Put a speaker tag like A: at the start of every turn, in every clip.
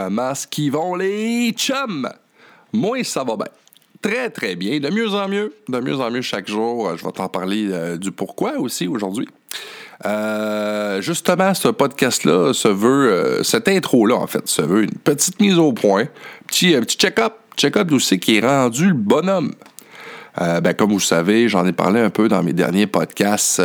A: Comment ce qu'ils vont les chums? Moi, ça va bien. Très, très bien. De mieux en mieux. De mieux en mieux chaque jour. Je vais t'en parler euh, du pourquoi aussi aujourd'hui. Euh, justement, ce podcast-là se veut, euh, cette intro-là, en fait, se veut une petite mise au point. Petit, un petit check-up. Check-up aussi qui est rendu le bonhomme. ben, comme vous le savez, j'en ai parlé un peu dans mes derniers podcasts.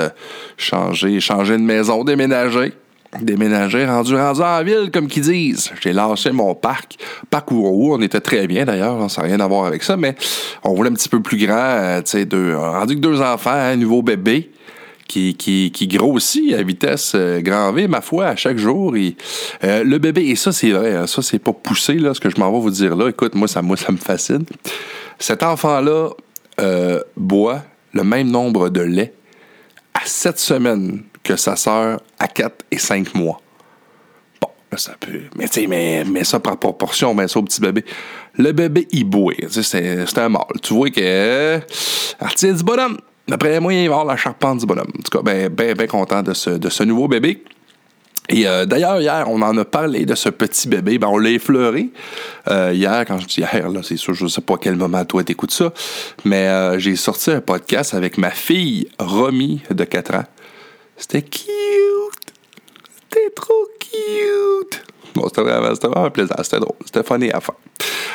A: changer, changer de maison, déménager déménager, rendu, rendu en ville, comme qu'ils disent. J'ai lâché mon parc, parc où, on était très bien d'ailleurs, ça n'a rien à voir avec ça, mais on voulait un petit peu plus grand, euh, tu sais, deux, rendu que deux enfants, un nouveau bébé. Qui, qui, qui, grossit à vitesse euh, grand V, ma foi, à chaque jour. Euh, le bébé, et ça, c'est vrai, hein, ça, c'est pas poussé, là, ce que je m'en vais vous dire là. Écoute, moi, ça, moi, ça me fascine. Cet enfant-là boit le même nombre de lait à sept semaines que sa sœur a 4 et 5 mois. Bon, là, ça peut. Mais tu sais, mais, ça par proportion, mais ça au petit bébé. Le bébé, il boit. C'est un mâle. Tu vois que. Euh, artiste du bonhomme. D'après moi, il va avoir la charpente du bonhomme. En tout cas, ben, ben, ben content de ce, de ce nouveau bébé. Et euh, d'ailleurs, hier, on en a parlé de ce petit bébé. Ben, on l'a effleuré. Euh, hier, quand je dis hier, là, c'est sûr, je ne sais pas à quel moment toi t'écoutes ça, mais j'ai sorti un podcast avec ma fille Romy de 4 ans. C'était cute. C'était trop cute. Bon, c'était vraiment, vraiment plaisant. C'était drôle. C'était funny à faire.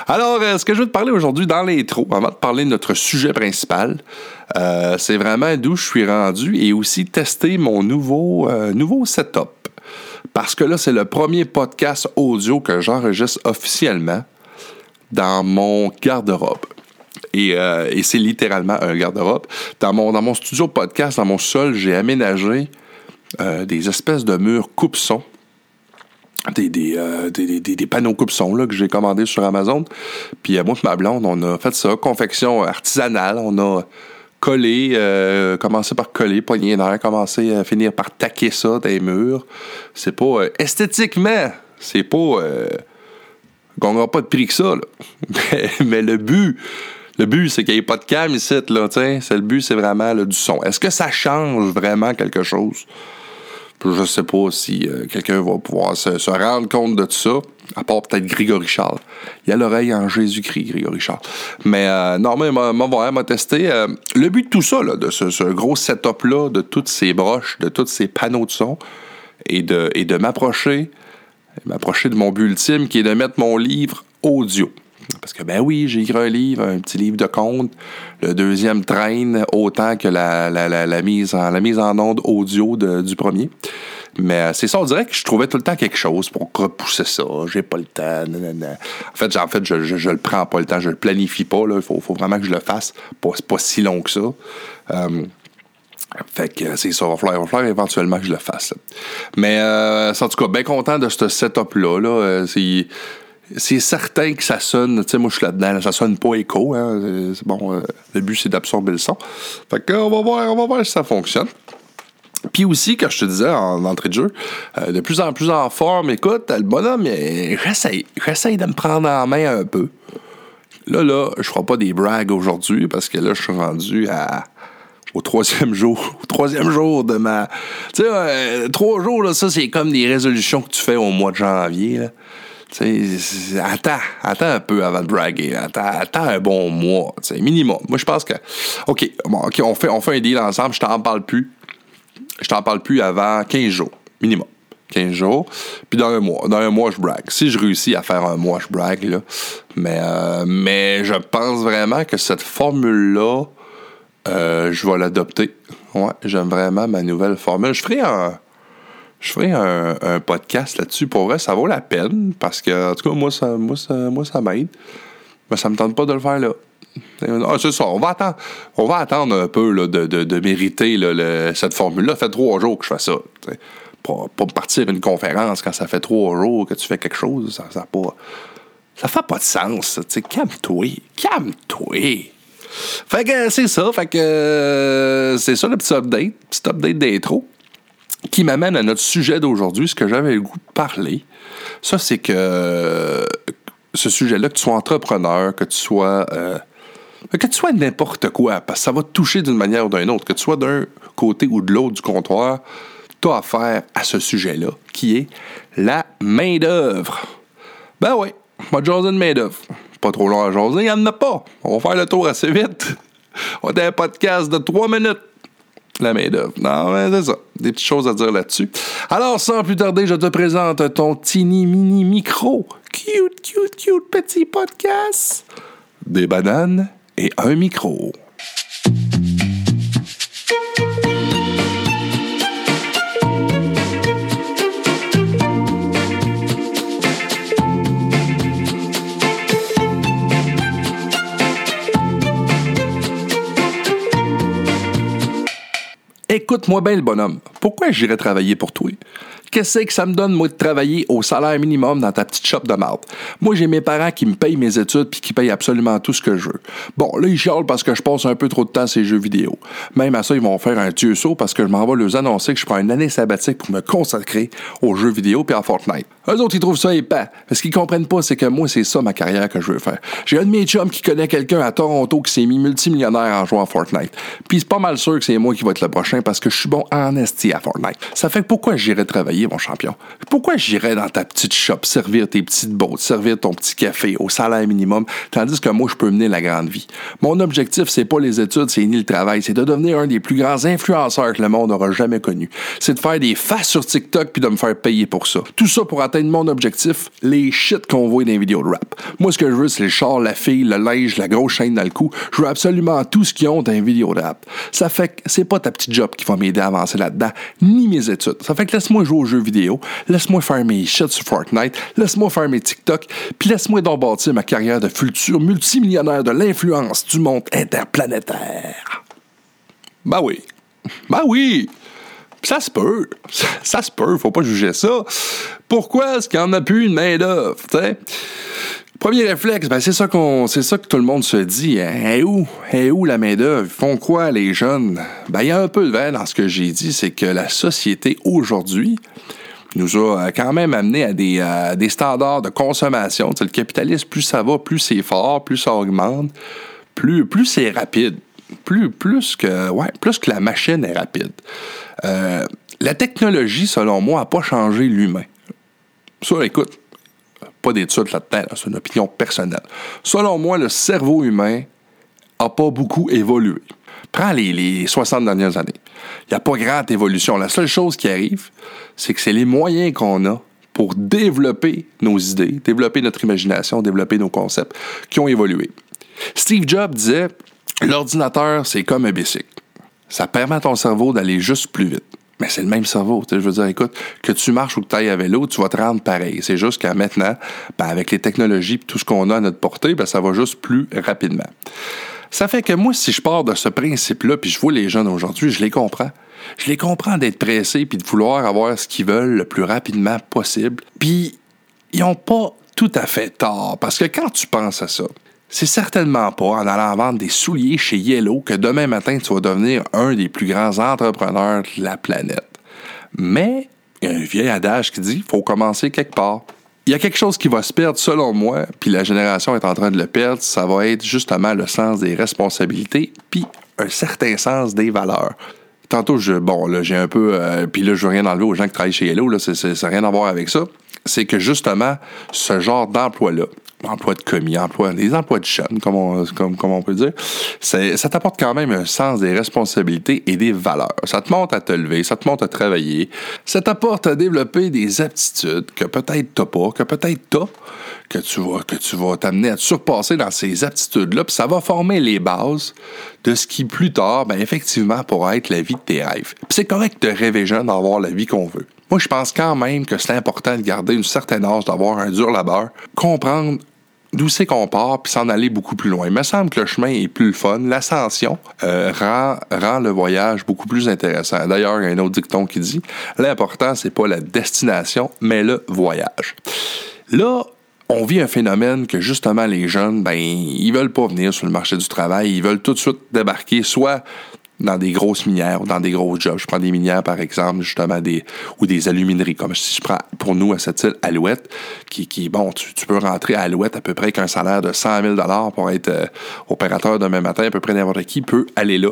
A: Alors, euh, ce que je veux te parler aujourd'hui dans l'intro, avant de parler de notre sujet principal, euh, c'est vraiment d'où je suis rendu et aussi tester mon nouveau, euh, nouveau setup. Parce que là, c'est le premier podcast audio que j'enregistre officiellement dans mon garde-robe. Euh, et, c'est littéralement un garde-robe. Dans mon, dans mon studio podcast, dans mon sol, j'ai aménagé euh, des espèces de murs coupe-son. Euh, des, des, panneaux coupe-son que j'ai commandés sur Amazon. Puis à moi et ma blonde, on a fait ça, confection artisanale. On a collé, commencé par coller, poignée d'air, commencé à finir par taquer ça des murs. C'est pas esthétiquement, c'est pas. qu'on n'aura pas de prix que ça, mais, le but, le but, c'est qu'il n'y ait pas de cam ici, là, C'est le but, c'est vraiment du son. Est-ce que ça change vraiment quelque chose? Je sais pas si euh, quelqu'un va pouvoir se, rendre compte de tout ça, à part peut-être Grégory Charles. Il y a l'oreille en Jésus-Christ, Grégory Charles. Mais euh, non, mais m'a, testé. Euh, le but de tout ça, de ce, gros setup-là, de toutes ces broches, de tous ces panneaux de son, et de, et m'approcher, m'approcher de mon but ultime, qui est de mettre mon livre audio. Parce que, ben oui, j'ai écrit un livre, un petit livre de contes. Le deuxième traîne autant que la, la, mise, en, la mise en onde audio du premier. Mais euh, c'est ça, on dirait que je trouvais tout le temps quelque chose pour repousser ça. J'ai pas le temps. En fait, en fait je, je, le prends pas le temps, je le planifie pas. Il faut, faut, vraiment que je le fasse. Pas, pas si long que ça. Euh, fait que c'est ça, il va falloir, éventuellement que je le fasse. Mais euh, en tout cas, bien content de ce setup-là. Là. Euh, c'est c'est certain que ça sonne, tu sais, moi je suis là-dedans, ça sonne pas écho, hein, bon, euh, le but c'est d'absorber le son. Fait que, on va voir, si ça fonctionne. Puis aussi, comme je te disais en entrée de jeu, euh, de plus en plus en forme, écoute, le bonhomme, j'essaye, j'essaye de me prendre en main un peu. Là, là, je ferai pas des brags aujourd'hui parce que là, je suis rendu au troisième jour, au troisième jour de ma... Tu sais, euh, trois jours, là, ça, c'est comme des résolutions que tu fais au mois de janvier, attends, attends un peu avant de braguer. Attends, un bon mois, minimum. Moi, je pense que, OK, OK, on fait, on fait un deal ensemble, je t'en parle plus. Je t'en parle plus avant 15 jours, minimum. 15 jours, puis dans un mois. Dans un mois, je brague. Si je réussis à faire un mois, je brague, là. Mais, euh, mais je pense vraiment que cette formule-là, euh, je vais l'adopter. Ouais, j'aime vraiment ma nouvelle formule. Je ferai un je ferai un, podcast là-dessus. Pour vrai, ça vaut la peine parce que, en tout cas, moi, ça, moi, ça, moi, ça m'aide. Mais ça me tente pas de le faire là. Ah, c'est ça, on va attendre, on va attendre un peu là, de, de, de, mériter là, cette formule-là. Ça fait trois jours que je fais ça. Pas, pas partir une conférence quand ça fait trois jours que tu fais quelque chose, ça n'a pas. Ça fait pas de sens. Calme-toi. Calme-toi. Fait que c'est ça. Fait que euh, c'est ça le petit update. Petit update d'intro qui m'amène à notre sujet d'aujourd'hui, ce que j'avais le goût de parler. Ça, c'est que ce sujet-là, que tu sois entrepreneur, que tu sois. Euh, que tu sois n'importe quoi, parce que ça va te toucher d'une manière ou d'une autre, que tu sois d'un côté ou de l'autre du comptoir, tu as affaire à ce sujet-là, qui est la main-d'œuvre. Ben oui, m'a jaser de main-d'œuvre. Pas trop long à jaser, il n'y en a pas. On va faire le tour assez vite. On a un podcast de trois minutes. La main-d'œuvre. Non, mais c'est ça. Des petites choses à dire là-dessus. Alors, sans plus tarder, je te présente ton teeny mini micro. Cute, cute, cute petit podcast. Des bananes et un micro. Écoute-moi bien le bonhomme. Pourquoi j'irais travailler pour toi? Qu'est-ce que ça me donne, moi, de travailler au salaire minimum dans ta petite shop de marde? Moi, j'ai mes parents qui me payent mes études puis qui payent absolument tout ce que je veux. Bon, là, ils chialent parce que je passe un peu trop de temps à ces jeux vidéo. Même à ça, ils vont faire un dieu saut parce que je m'en vais leur annoncer que je prends une année sabbatique pour me consacrer aux jeux vidéo puis à Fortnite. Eux autres, ils trouvent ça épais. Ce qu'ils comprennent pas, c'est que moi, c'est ça ma carrière que je veux faire. J'ai un de mes chums qui connaît quelqu'un à Toronto qui s'est mis multimillionnaire en jouant à Fortnite. Puis c'est pas mal sûr que c'est moi qui va être le prochain parce que je suis bon en esti à Fortnite. Ça fait que pourquoi j'irais travailler, mon champion? Pourquoi j'irais dans ta petite shop servir tes petites bottes, servir ton petit café au salaire minimum, tandis que moi, je peux mener la grande vie? Mon objectif, c'est pas les études, c'est ni le travail, c'est de devenir un des plus grands influenceurs que le monde aura jamais connu. C'est de faire des faces sur TikTok puis de me faire payer pour ça. Tout ça pour atteindre mon objectif, les shit qu'on voit dans les vidéos de rap. Moi, ce que je veux, c'est le char, la fille, le linge, la grosse chaîne dans le cou. Je veux absolument tout ce qu'ils ont dans les vidéos de rap. Ça fait que c'est pas ta petite job qui va m'aider à avancer là-dedans, ni mes études. Ça fait que laisse-moi jouer aux jeux vidéo, laisse-moi faire mes shit sur Fortnite, laisse-moi faire mes TikTok, puis laisse-moi donc bâtir ma carrière de futur multimillionnaire de l'influence du monde interplanétaire. Ben oui. Ben oui. Ça se peut. Ça se peut. Faut pas juger ça. Pourquoi est-ce en a plus une main-d'œuvre? Premier réflexe, ben c'est ça qu'on, c'est ça que tout le monde se dit. Hein? Où, et où la main d'œuvre font quoi les jeunes? Ben il y a un peu de vrai dans ce que j'ai dit, c'est que la société aujourd'hui nous a euh, quand même amené à des, euh, standards de consommation. le capitalisme, plus ça va, plus c'est fort, plus ça augmente, plus, plus c'est rapide, plus, plus que, ouais, plus que la machine est rapide. Euh, la technologie, selon moi, n'a pas changé l'humain. Ça, écoute, pas d'études là-dedans, c'est une opinion personnelle. Selon moi, le cerveau humain n'a pas beaucoup évolué. Prends les, les 60 dernières années. Il n'y a pas grande évolution. La seule chose qui arrive, c'est que c'est les moyens qu'on a pour développer nos idées, développer notre imagination, développer nos concepts qui ont évolué. Steve Jobs disait l'ordinateur, c'est comme un bicycle. Ça permet à ton cerveau d'aller juste plus vite. Mais c'est le même cerveau. Je veux dire, écoute, que tu marches ou que tu ailles à vélo, tu vas te rendre pareil. C'est juste qu'à maintenant, ben, avec les technologies et tout ce qu'on a à notre portée, ben, ça va juste plus rapidement. Ça fait que moi, si je pars de ce principe-là, puis je vois les jeunes aujourd'hui, je les comprends. Je les comprends d'être pressés puis de vouloir avoir ce qu'ils veulent le plus rapidement possible. Puis, ils n'ont pas tout à fait tort. Parce que quand tu penses à ça, c'est certainement pas en allant vendre des souliers chez Yellow que demain matin tu vas devenir un des plus grands entrepreneurs de la planète. Mais il y a un vieil adage qui dit faut commencer quelque part. Il y a quelque chose qui va se perdre selon moi, puis la génération est en train de le perdre, ça va être justement le sens des responsabilités, puis un certain sens des valeurs. Tantôt, je, bon, là, j'ai un peu, euh, puis là, je veux rien enlever aux gens qui travaillent chez Yellow, là, ça n'a rien à voir avec ça. C'est que justement, ce genre d'emploi-là, emploi de commis, emploi, les emplois de jeunes, comme on, on peut dire, ça t'apporte quand même un sens des responsabilités et des valeurs. Ça te montre à te lever, ça te montre à travailler, ça t'apporte à développer des aptitudes que peut-être t'as pas, que peut-être t'as, que tu vas, que tu vas t'amener à te surpasser dans ces aptitudes-là, puis ça va former les bases de ce qui plus tard, ben effectivement, pourra être la vie de tes rêves. Puis c'est correct de rêver jeune d'avoir la vie qu'on veut. Moi, je pense quand même que c'est important de garder une certaine âge, d'avoir un dur labeur, comprendre d'où c'est qu'on part, puis s'en aller beaucoup plus loin. Il me semble que le chemin est plus fun. L'ascension euh, rend, rend le voyage beaucoup plus intéressant. D'ailleurs, il y a un autre dicton qui dit l'important, c'est pas la destination, mais le voyage. Là, on vit un phénomène que justement les jeunes, ben, ils veulent pas venir sur le marché du travail, ils veulent tout de suite débarquer soit dans des grosses minières ou dans des gros jobs. Je prends des minières, par exemple, justement, des, ou des alumineries, comme si je prends pour nous à cette île Alouette, qui, qui bon, tu, peux rentrer à Alouette à peu près qu'un salaire de 100 000 pour être euh, opérateur demain matin, à peu près n'importe qui peut aller là.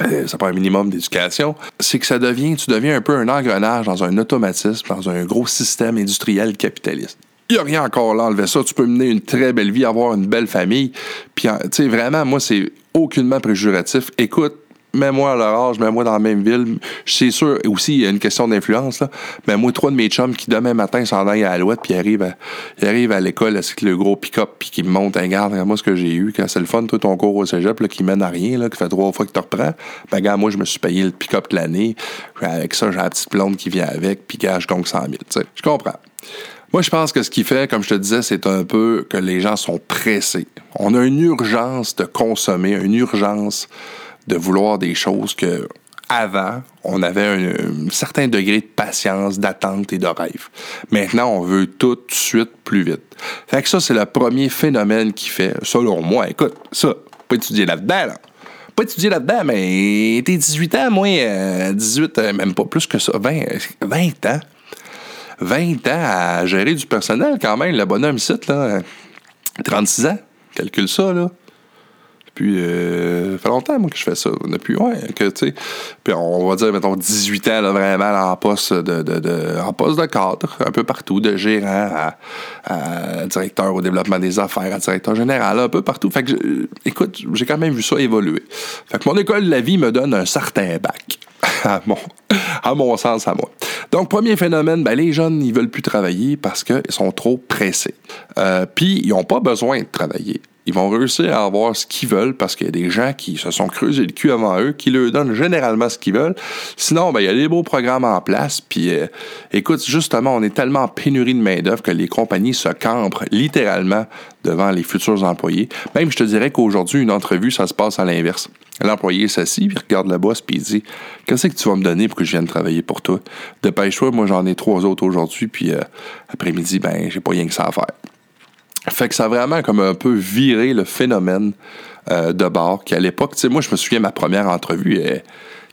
A: Euh, ça prend un minimum d'éducation, c'est que ça devient, tu deviens un peu un engrenage dans un automatisme, dans un gros système industriel capitaliste. il n'y a rien encore là, enlever ça. Tu peux mener une très belle vie, avoir une belle famille. Puis, tu sais, vraiment, moi, c'est aucunement préjuratif. Écoute, mets-moi à leur âge, mets-moi dans la même ville. C'est sûr, aussi, il y a une question d'influence. Mais moi, trois de mes chums qui, demain matin, s'en aillent à Alouette, puis ils arrivent à, à l'école avec le gros pick-up, puis qui me montent, regarde, moi, ce que j'ai eu, quand c'est le fun, toi, ton cours au cégep, là, qui mène à rien, là, qui fait trois fois que tu reprends. Ben, regarde, moi, je me suis payé le pick-up de l'année. Avec ça, j'ai la petite blonde qui vient avec, puis gage, donc 100 000, tu sais. Je comprends. Moi, je pense que ce qui fait, comme je te disais, c'est un peu que les gens sont pressés. On a une urgence de consommer, une urgence de vouloir des choses que avant, on avait un, certain degré de patience, d'attente et de rêve. Maintenant, on veut tout de suite plus vite. Fait que ça, c'est le premier phénomène qui fait, selon moi, écoute, ça, pas étudier là-dedans, là. Pas étudier là-dedans, mais t'es 18 ans, moi, 18, euh, euh, même pas plus que ça, 20, 20 ans. 20 ans à gérer du personnel quand même, le bonhomme site, là. 36 ans, calcule ça, là. Puis, euh, fait longtemps, moi, que je fais ça. Depuis, ouais, que, tu sais. Puis, on va dire, mettons, 18 ans, là, vraiment, en poste de, de, en poste de cadre, un peu partout, de gérant à, directeur au développement des affaires, à directeur général, un peu partout. Fait que, écoute, j'ai quand même vu ça évoluer. Fait que mon école de la vie me donne un certain bac. à mon, à mon sens, à moi. Donc, premier phénomène, ben, les jeunes, ils veulent plus travailler parce qu'ils sont trop pressés. Euh, Puis, ils n'ont pas besoin de travailler ils vont réussir à avoir ce qu'ils veulent parce qu'il y a des gens qui se sont creusés le cul avant eux, qui leur donnent généralement ce qu'ils veulent. Sinon, ben, il y a des beaux programmes en place. Puis, euh, écoute, justement, on est tellement en pénurie de main-d'œuvre que les compagnies se camprent littéralement devant les futurs employés. Même, je te dirais qu'aujourd'hui, une entrevue, ça se passe à l'inverse. L'employé s'assit, puis regarde le boss, puis il dit Qu'est-ce que tu vas me donner pour que je vienne travailler pour toi Dépêche-toi, moi j'en ai trois autres aujourd'hui, puis euh, après-midi, ben, j'ai pas rien que ça à faire. Fait que ça a vraiment comme un peu viré le phénomène euh, de bord qu'à l'époque, tu sais, moi je me souviens ma première entrevue, euh,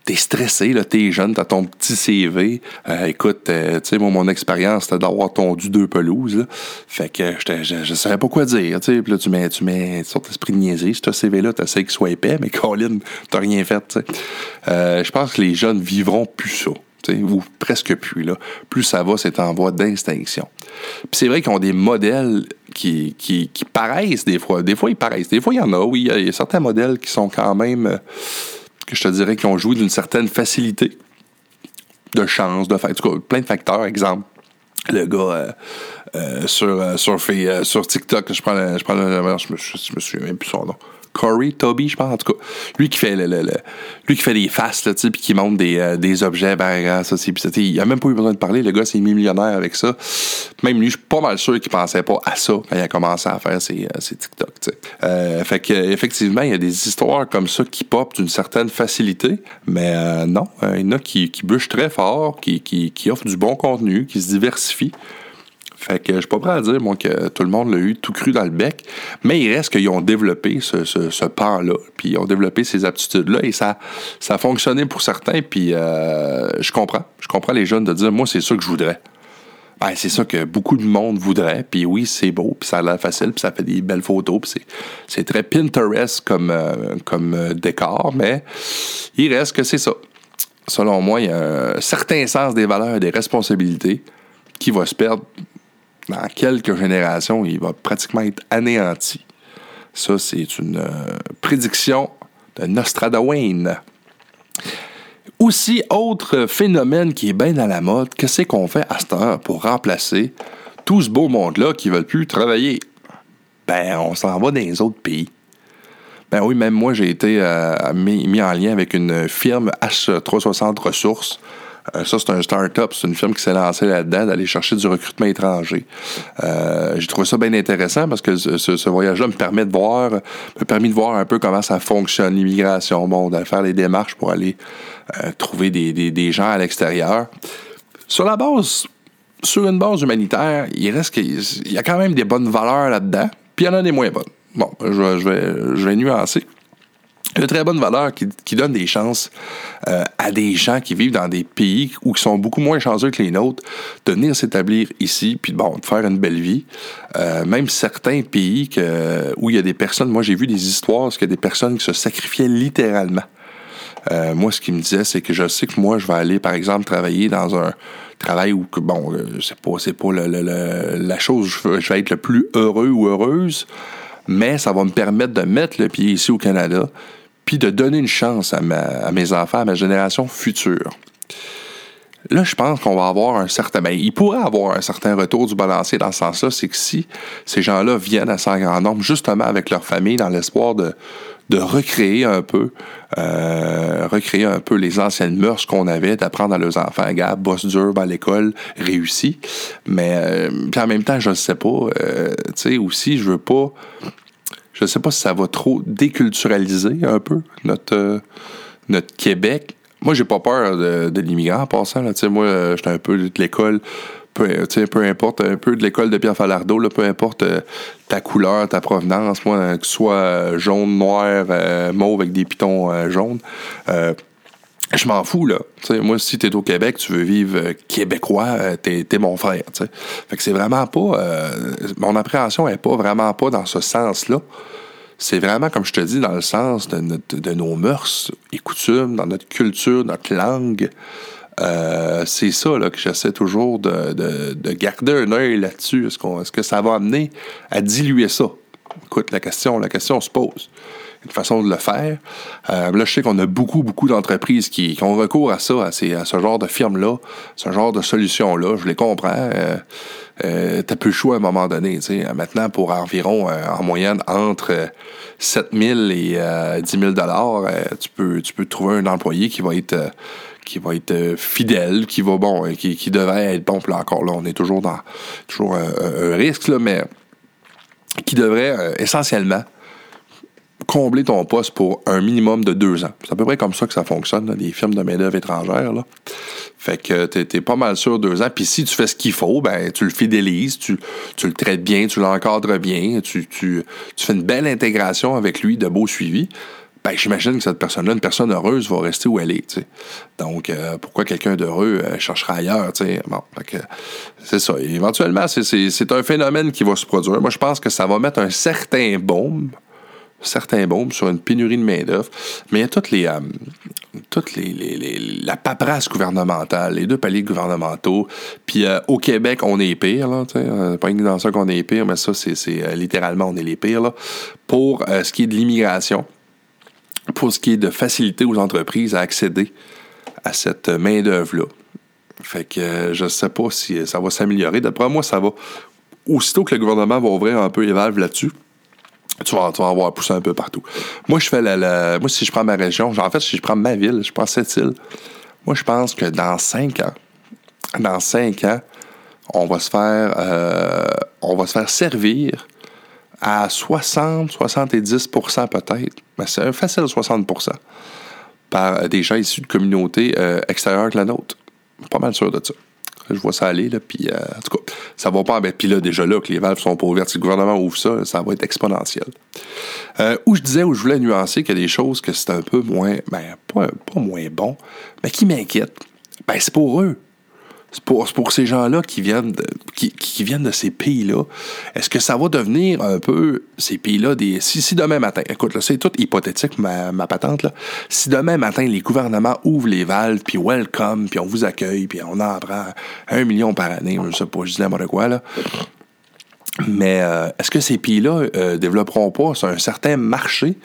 A: t'es stressé, là, t'es jeune, t'as ton petit CV. Écoute, tu sais, moi mon expérience c'était d'avoir tondu deux pelouses. Fait que je, je savais pas quoi dire, tu sais. Puis là tu mets, tu mets sorte d'esprit de niaiser. Ce CV-là, t'essayes qu'il soit épais, mais Colin, t'as rien fait, tu sais. je pense que les jeunes vivront plus ça ou presque plus. Là. Plus ça va, c'est en voie d'extinction. Puis c'est vrai qu'ils ont des modèles qui, qui, paraissent des fois. Des fois, ils paraissent. Des fois, il y en a, oui. Il y, a certains modèles qui sont quand même, euh, que je te dirais, qui ont joué d'une certaine facilité, de chance, de fait. plein de facteurs. Exemple, le gars euh, euh, sur, sur, sur TikTok, je prends, je, prends je, me, je me souviens même plus son nom. Corey, Toby, je pense, en tout cas. Lui qui fait le, lui qui fait des faces, là, puis qui montre des, euh, des objets, ben, ça, c'est, il a même pas eu besoin de parler. Le gars, c'est millionnaire avec ça. Même lui, je suis pas mal sûr qu'il pensait pas à ça quand il a commencé à faire ses, euh, ses TikTok. Euh, fait que, effectivement, il y a des histoires comme ça qui pop d'une certaine facilité, mais non, il y en a qui, qui bûchent très fort, qui, qui, qui offrent du bon contenu, qui se diversifient. Fait que je suis pas prêt à dire, moi, que tout le monde l'a eu tout cru dans le bec, mais il reste qu'ils ont développé ce, ce, pan-là, puis ils ont développé ces aptitudes-là, et ça, ça a fonctionné pour certains, puis euh, je comprends. Je comprends les jeunes de dire, moi, c'est ça que je voudrais. Ben, c'est ça que beaucoup de monde voudrait, puis oui, c'est beau, puis ça a l'air facile, puis ça fait des belles photos, puis c'est très Pinterest comme, euh, comme euh, décor, mais il reste que c'est ça. Selon moi, il y a un certain sens des valeurs et des responsabilités qui va se perdre dans quelques générations, il va pratiquement être anéanti. Ça, c'est une euh, prédiction de Nostradamus. Aussi, autre phénomène qui est bien dans la mode, qu'est-ce qu'on fait à cette heure pour remplacer tout ce beau monde-là qui ne veulent plus travailler? Ben, on s'en va dans les autres pays. Ben oui, même moi, j'ai été euh, mis, en lien avec une firme H360 Ressources ça, c'est un start-up, c'est une firme qui s'est lancée là-dedans d'aller chercher du recrutement étranger. Euh, j'ai trouvé ça bien intéressant parce que ce, voyage-là me permet de voir, de voir un peu comment ça fonctionne, l'immigration, bon, d'aller faire les démarches pour aller euh, trouver des, gens à l'extérieur. Sur la base, sur une base humanitaire, il reste qu'il y a quand même des bonnes valeurs là-dedans, puis il y en a des moins bonnes. Bon, je vais nuancer de très bonne valeur qui, qui donne des chances euh, à des gens qui vivent dans des pays où qui sont beaucoup moins chanceux que les nôtres de venir s'établir ici puis bon de faire une belle vie. Euh, même certains pays que, où il y a des personnes moi j'ai vu des histoires où il y a des personnes qui se sacrifiaient littéralement. Euh, moi ce qui me disait c'est que je sais que moi je vais aller par exemple travailler dans un travail où, bon, c'est pas, c'est pas la chose je vais être le plus heureux ou heureuse, mais ça va me permettre de mettre le pied ici au Canada, puis de donner une chance à, mes enfants, à ma génération future. Là, je pense qu'on va avoir un certain. Ben, il pourrait avoir un certain retour du balancier dans ce sens-là. C'est que si ces gens-là viennent à sans grand nombre, justement avec leur famille, dans l'espoir de, de recréer un peu, euh, recréer un peu les anciennes mœurs qu'on avait, d'apprendre à leurs enfants, gars, bosse dur à l'école, réussi. Mais euh, puis en même temps, je ne sais pas. Euh, tu sais, aussi, je veux pas. Je ne sais pas si ça va trop déculturaliser un peu notre, notre Québec moi, j'ai pas peur de, de l'immigrant en passant. Là. Moi, j'étais un peu de l'école, peu, peu importe, un peu de l'école de Pierre Falardeau, là, peu importe euh, ta couleur, ta provenance, moi, que ce soit euh, jaune, noir, euh, mauve avec des pitons jaunes. Je m'en fous, là. moi, si t'es au Québec, tu veux vivre québécois, t'es es mon frère. Fait que c'est vraiment pas. mon appréhension est pas vraiment pas dans ce sens-là c'est vraiment, comme je te dis, dans le sens de, nos mœurs et coutumes, dans notre culture, notre langue. Euh, c'est ça là, que j'essaie toujours de, garder un œil là-dessus. Est-ce, que ça va amener à diluer ça? Écoute, la question, la question se pose une façon de le faire. Euh, là, je sais qu'on a beaucoup, beaucoup d'entreprises qui, ont recours à ça, à, ce genre de firme-là, ce genre de solution-là. Je les comprends. Euh, euh, t'as plus le choix à un moment donné. Maintenant, pour environ, euh, en moyenne, entre 7 000 et 10 000 dollars, tu peux, tu peux trouver un employé qui va être qui va être fidèle, qui va bon, qui, qui devrait être bon. Puis là encore là, on est toujours dans toujours un, risque, là, mais qui devrait essentiellement combler ton poste pour un minimum de deux ans. C'est à peu près comme ça que ça fonctionne, les firmes de main-d'œuvre étrangères. Là. Fait que t'es, es pas mal sûr deux ans. Puis si tu fais ce qu'il faut, ben tu le fidélises, tu, le traites bien, tu l'encadres bien, tu, fais une belle intégration avec lui, de beau suivi. Ben, j'imagine que cette personne-là, une personne heureuse, va rester où elle est. Donc, euh, pourquoi quelqu'un d'heureux euh, cherchera ailleurs? C'est ça. éventuellement, c'est un phénomène qui va se produire. Moi, je pense que ça va mettre un certain baume certains bombes sur une pénurie de main-d'œuvre, mais il y a toutes les, euh, toutes les, la paperasse gouvernementale, les deux paliers gouvernementaux. Puis euh, au Québec, on est pire, là, euh, pas dans ça qu'on est pire, mais ça, c'est littéralement, on est les pires, pour ce qui est de l'immigration, pour ce qui est de faciliter aux entreprises à accéder à cette main-d'œuvre-là. Fait que je ne sais pas si ça va s'améliorer. D'après moi, ça va. Aussitôt que le gouvernement va ouvrir un peu les valves là-dessus, tu vas, tu vas en voir pousser un peu partout. Moi, je fais la, Moi, si je prends ma région, en fait, si je prends ma ville, je prends cette île, moi, je pense que dans cinq ans, dans cinq ans, on va se faire, euh, on va se faire servir à 60, 70% peut-être, mais c'est un facile 60% par des gens issus de communautés euh, extérieures que la nôtre. Pas mal sûr de ça. Je vois ça aller, là, puis euh, en tout cas, ça va pas. Puis là, déjà là, que les valves sont pas ouvertes, si le gouvernement ouvre ça, ça va être exponentiel. Euh, où je disais, où je voulais nuancer qu'il y a des choses que c'est un peu moins, ben, pas, pas moins bon, mais qui m'inquiètent. Ben, c'est pour eux. Pour, ces gens-là qui viennent de, qui, viennent de ces pays-là. Est-ce que ça va devenir un peu ces pays-là des. Si, demain matin, écoute, là, c'est tout hypothétique ma, patente, là. Si demain matin, les gouvernements ouvrent les valves, puis welcome, puis on vous accueille, puis on en prend un million par année, je sais pas, je dis n'importe quoi, là. Mais euh, est-ce que ces pays-là euh, développeront pas un certain marché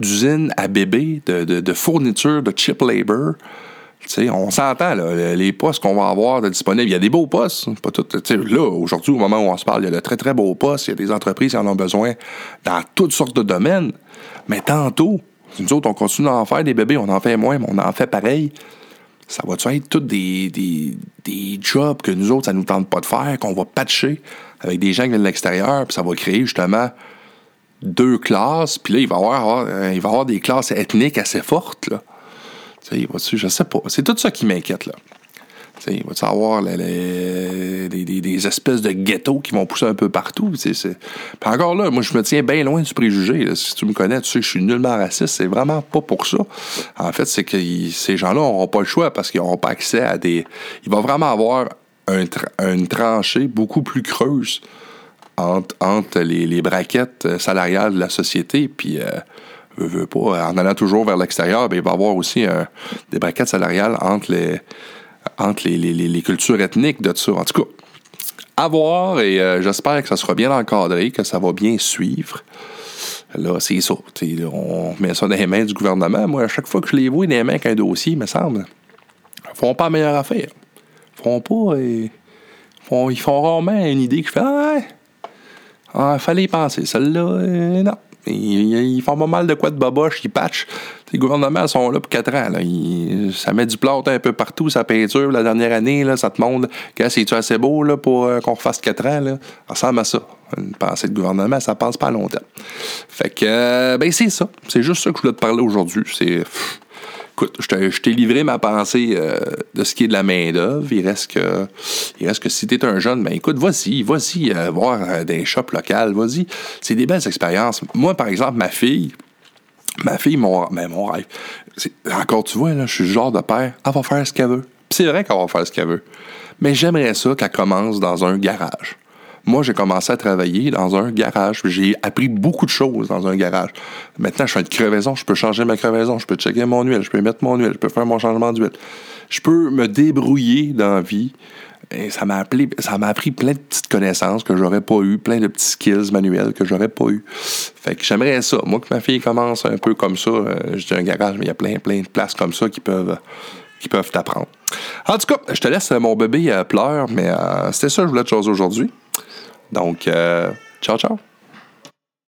A: d'usines à bébés, de, de, de fournitures, de chip labor? On s'entend, les postes qu'on va avoir de disponibles, il y a des beaux postes. Tout, là, aujourd'hui, au moment où on se parle, il y a de très, très beaux postes. Il y a des entreprises qui en ont besoin dans toutes sortes de domaines. Mais tantôt, nous autres, on continue d'en faire des bébés, on en fait moins, mais on en fait pareil. Ça va-tu être tous des, des, jobs que nous autres, ça nous tente pas de faire, qu'on va patcher avec des gens qui viennent de l'extérieur, puis ça va créer justement deux classes, puis là, il va y avoir, des classes ethniques assez fortes. Je sais pas. C'est tout ça qui m'inquiète, là. Il va y avoir des, espèces de ghettos qui vont pousser un peu partout. Puis encore là, moi, je me tiens bien loin du préjugé. Si tu me connais, tu sais que je suis nullement raciste. C'est vraiment pas pour ça. En fait, c'est que ces gens-là n'auront pas le choix parce qu'ils n'auront pas accès à des. Il va vraiment avoir un une tranchée beaucoup plus creuse entre, les, braquettes salariales de la société. Puis. Euh, pas, en allant toujours vers l'extérieur, ben, il va y avoir aussi des braquettes salariales entre les, entre les, les, les, cultures ethniques de ça. En tout cas, à voir et euh, j'espère que ça sera bien encadré, que ça va bien suivre. Là, c'est ça. On met ça dans les mains du gouvernement. Moi, à chaque fois que je les vois dans les mains avec un dossier, il me semble, ils font pas meilleure affaire. Ils font pas. Et, font, ils font rarement une idée que je fais Ah, ah fallait y penser. Celle-là, euh, non. Ils, font pas mal de quoi de boboche, ils patchent. Les gouvernements sont là pour 4 ans. Ça met du plâtre un peu partout, ça peinture. La dernière année, ça te montre que c'est-tu assez beau là, pour euh, qu'on refasse 4 ans. Là? Ça ressemble à ça. Une pensée de gouvernement, ça passe pas longtemps. Fait que, euh, ben c'est ça. C'est juste ça que je voulais te parler aujourd'hui. C'est écoute, je t'ai livré ma pensée euh, de ce qui est de la main-d'œuvre. Il reste que, il reste que si t'es un jeune, ben écoute, vas-y, vas-y euh, voir euh, des shops locales, vas-y. C'est des belles expériences. Moi, par exemple, ma fille, ma fille, mon, ben, mon rêve, encore, tu vois, là, je suis le genre de père, elle va faire ce qu'elle veut. c'est vrai qu'elle va faire ce qu'elle veut. Mais j'aimerais ça qu'elle commence dans un garage. Moi, j'ai commencé à travailler dans un garage. J'ai appris beaucoup de choses dans un garage. Maintenant, je fais une crevaison, je peux changer ma crevaison, je peux checker mon huile, je peux mettre mon huile, je peux faire mon changement d'huile. Je peux me débrouiller dans la vie. Et ça m'a appris, ça m'a appris plein de petites connaissances que j'aurais pas eu, plein de petits skills manuels que j'aurais pas eu. Fait que j'aimerais ça. Moi, que ma fille commence un peu comme ça, euh, j'ai un garage, mais il y a plein, plein de places comme ça qui peuvent, qui peuvent t'apprendre. En tout cas, je te laisse, mon bébé euh, pleure, mais euh, c'était ça que je voulais te chose aujourd'hui. Donc, euh, ciao, ciao.